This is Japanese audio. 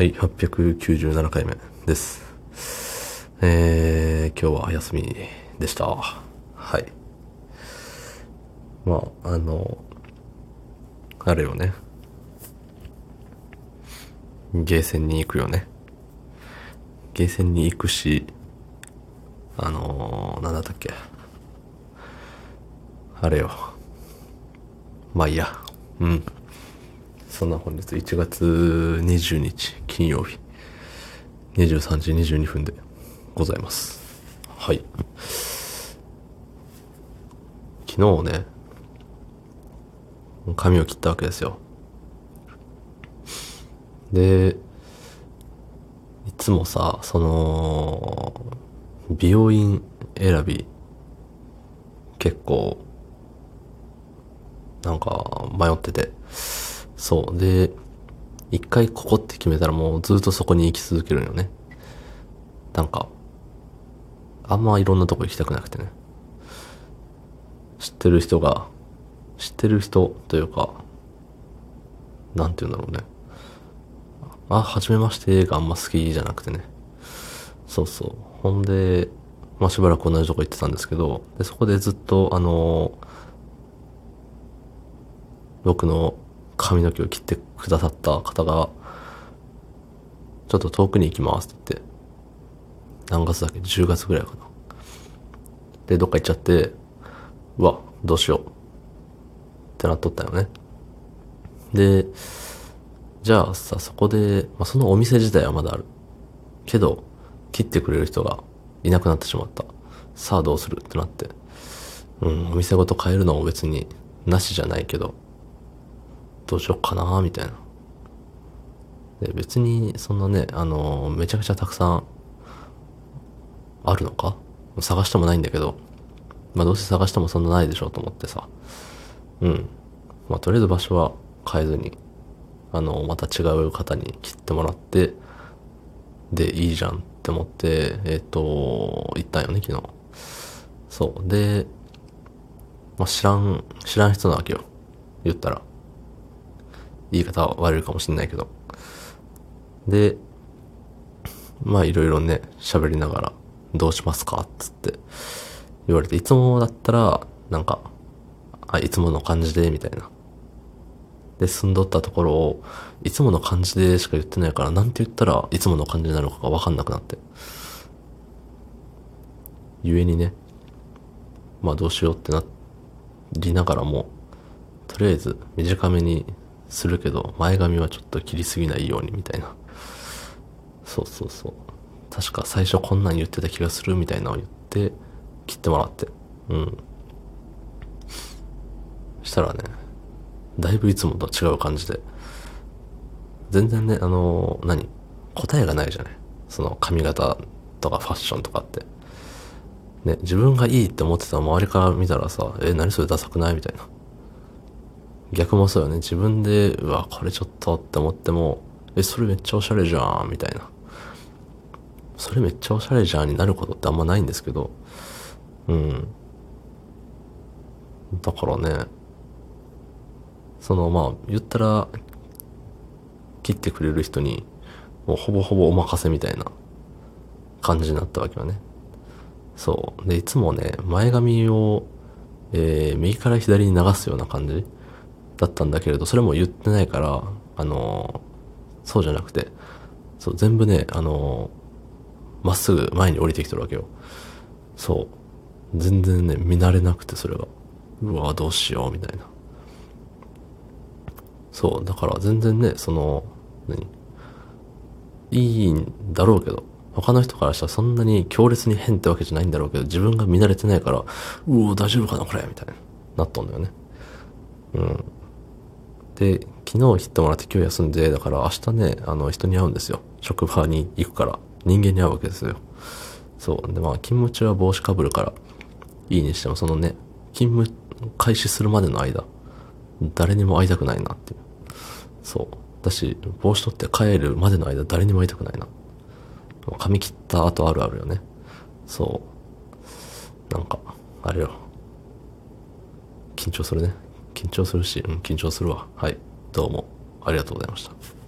はい、897回目です。えー、今日は休みでした。はい。まあ、あの、あれよね。ゲーセンに行くよね。ゲーセンに行くし、あのー、なんだったっけ。あれよ。まあいいや。うん。そんな本日1月20日金曜日23時22分でございます。はい。昨日ね、髪を切ったわけですよ。で、いつもさ、その、美容院選び、結構、なんか迷ってて、そう。で、一回ここって決めたらもうずっとそこに行き続けるよね。なんか、あんまいろんなとこ行きたくなくてね。知ってる人が、知ってる人というか、なんて言うんだろうね。あ、はじめましてがあんま好きじゃなくてね。そうそう。ほんで、まあしばらく同じとこ行ってたんですけど、でそこでずっと、あの僕の髪の毛を切ってくださった方が、ちょっと遠くに行きますって言って、何月だっけ ?10 月ぐらいかな。で、どっか行っちゃって、うわ、どうしよう。ってなっとったよね。で、じゃあさ、そこで、まあ、そのお店自体はまだある。けど、切ってくれる人がいなくなってしまった。さあどうする？ってなって。うん、お店ごと変えるのも別になしじゃないけど、どうしよっかなみたいな。で、別に、そんなね、あのめちゃくちゃたくさん、あるのか？探してもないんだけど、まあどうせ探してもそんなないでしょうと思ってさ。うん。まあとりあえず場所は変えずに、あの、また違う方に切ってもらって、で、いいじゃんって思って、えっ、と、行ったんよね、昨日。そう。で、まあ知らん、知らん人なわけよ。言ったら。言い方は悪いかもしんないけど。で、まあいろいろね、喋りながら、どうしますか？っつって言われて、いつもだったら、なんか、あ、いつもの感じで、みたいな。で、住んどったところを、いつもの感じでしか言ってないから、なんて言ったらいつもの感じなのかがわかんなくなって。ゆえにね、まあどうしようってなりながらも、とりあえず短めにするけど、前髪はちょっと切りすぎないようにみたいな。そうそうそう。確か最初こんなん言ってた気がするみたいなのを言って、切ってもらって。うん。したらね、だいぶいつもと違う感じで。全然ね、あの何？答えがないじゃないその髪型とかファッションとかって。ね、自分がいいって思ってた周りから見たらさ、え、何それダサくない？みたいな。逆もそうよね。自分で、うわ、これちょっとって思っても、え、それめっちゃおしゃれじゃん、みたいな。それめっちゃおしゃれじゃんになることってあんまないんですけど、うん。だからね、そのまあ、言ったら、切ってくれる人に、もうほぼほぼお任せみたいな感じになったわけよね。そう。で、いつもね、前髪を、えー、右から左に流すような感じだったんだけれど、それも言ってないから、あのそうじゃなくて、そう、全部ね、あのまっすぐ前に降りてきてるわけよ。そう。全然ね、見慣れなくて、それが。うわ、どうしよう、みたいな。そう、だから全然ね、その、何？いいんだろうけど、他の人からしたらそんなに強烈に変ってわけじゃないんだろうけど、自分が見慣れてないから、うお、大丈夫かな、これみたいな、なったんだよね。うん。で、昨日切ってもらって今日休んで、だから明日ね、あの、人に会うんですよ。職場に行くから。人間に会うわけですよ。そう。で、まあ、勤務中は帽子かぶるから、いいにしても、そのね、勤務開始するまでの間、誰にも会いたくないなっていう。そう。だし、帽子取って帰るまでの間、誰にも会いたくないな。髪切った後あるあるよね。そう。なんか、あれよ。緊張するね。緊張するし、うん、緊張するわ。はい。どうも、ありがとうございました。